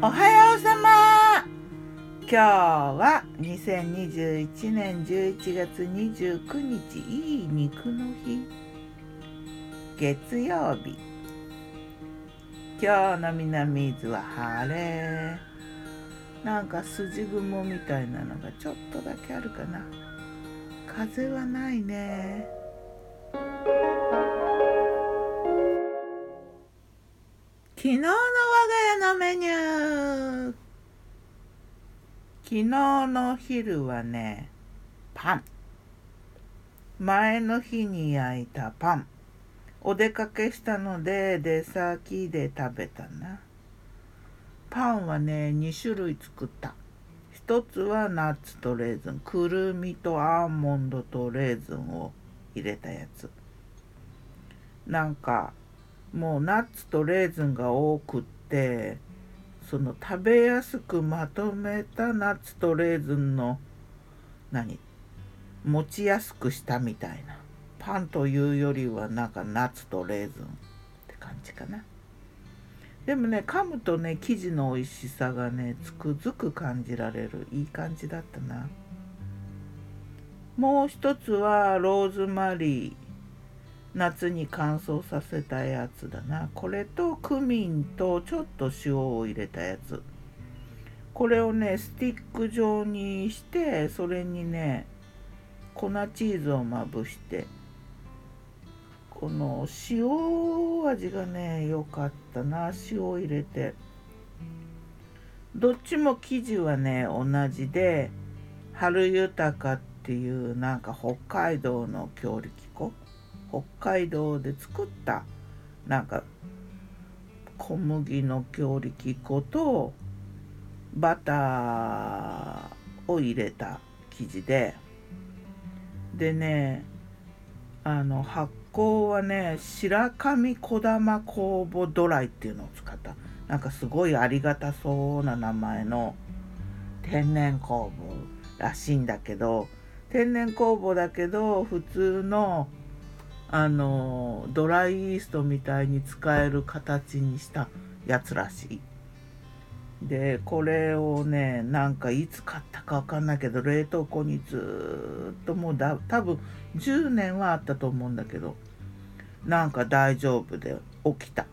おはようさま今日は2021年11月29日いい肉の日。月曜日。今日の南伊豆は晴れ。なんか筋雲みたいなのがちょっとだけあるかな。風はないね。昨日の我が家のメニュー。昨日の昼はねパン。前の日に焼いたパン。お出かけしたので出先で食べたな。パンはね2種類作った。一つはナッツとレーズン。くるみとアーモンドとレーズンを入れたやつ。なんかもうナッツとレーズンが多くってその食べやすくまとめたナッツとレーズンの何？持ちやすくしたみたいな。パンというよりはなんかナッツとレーズンって感じかな。でもね噛むとね生地の美味しさがねつくづく感じられる。いい感じだったな。もう一つはローズマリー。夏に乾燥させたやつだな。これとクミンとちょっと塩を入れたやつ。これをねスティック状にしてそれにね粉チーズをまぶしてこの塩味がね良かったな。塩を入れて。どっちも生地はね同じで春豊かっていうなんか北海道の強力北海道で作ったなんか小麦の強力粉とバターを入れた生地で。でねあの発酵はね白神小玉酵母ドライっていうのを使った。なんかすごいありがたそうな名前の天然酵母らしいんだけど天然酵母だけど普通のあのドライイーストみたいに使える形にしたやつらしい。でこれをねなんかいつ買ったか分かんないけど冷凍庫にずっともうだ多分10年はあったと思うんだけどなんか大丈夫で起きた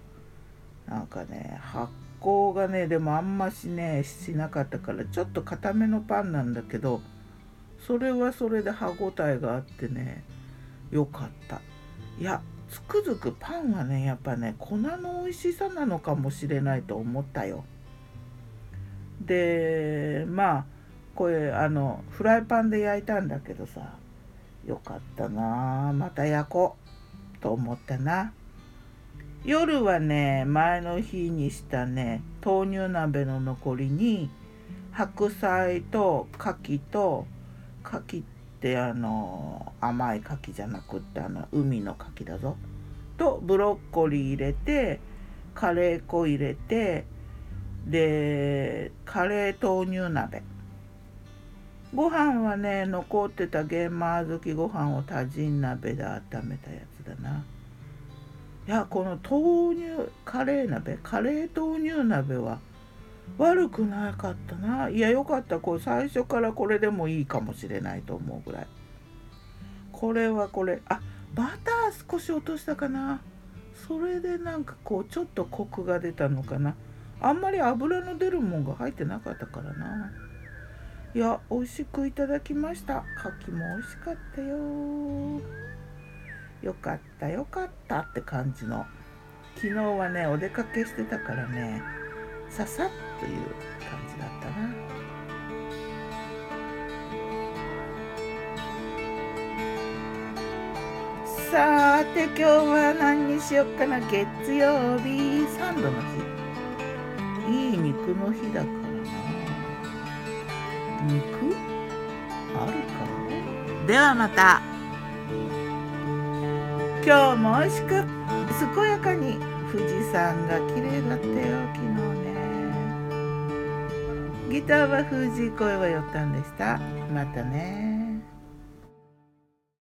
なんかね発酵がねでもあんましねしなかったからちょっと固めのパンなんだけどそれはそれで歯ごたえがあってねよかったいやつくづくパンはねやっぱね粉の美味しさなのかもしれないと思ったよ。でまあこれあのフライパンで焼いたんだけどさよかったなまた焼こうと思ったな。夜はね前の日にしたね豆乳鍋の残りに白菜と牡蠣と牡蠣ってあの甘い牡蠣じゃなくってあの海の牡蠣だぞ。とブロッコリー入れてカレー粉入れてでカレー豆乳鍋。ご飯はね残ってた玄米小豆ご飯を多人鍋で温めたやつだな。いやこの豆乳カレー鍋カレー豆乳鍋は悪くなかったな。いやよかった。これ最初からこれでもいいかもしれないと思うぐらい。これはこれ。あバター少し落としたかな。それでなんかこうちょっとコクが出たのかな。あんまり油の出るもんが入ってなかったからな。いや美味しくいただきました。牡蠣も美味しかったよ。よかったよかったって感じの。昨日はねお出かけしてたからね。ささっという感じだったな。さて今日は何にしよっかな。月曜日サンドの日。いい肉の日だからな。肉？あるかではまた。今日も美味しく健やかに富士山が綺麗だったよ昨日ギターは封じ声はよったんでした。またね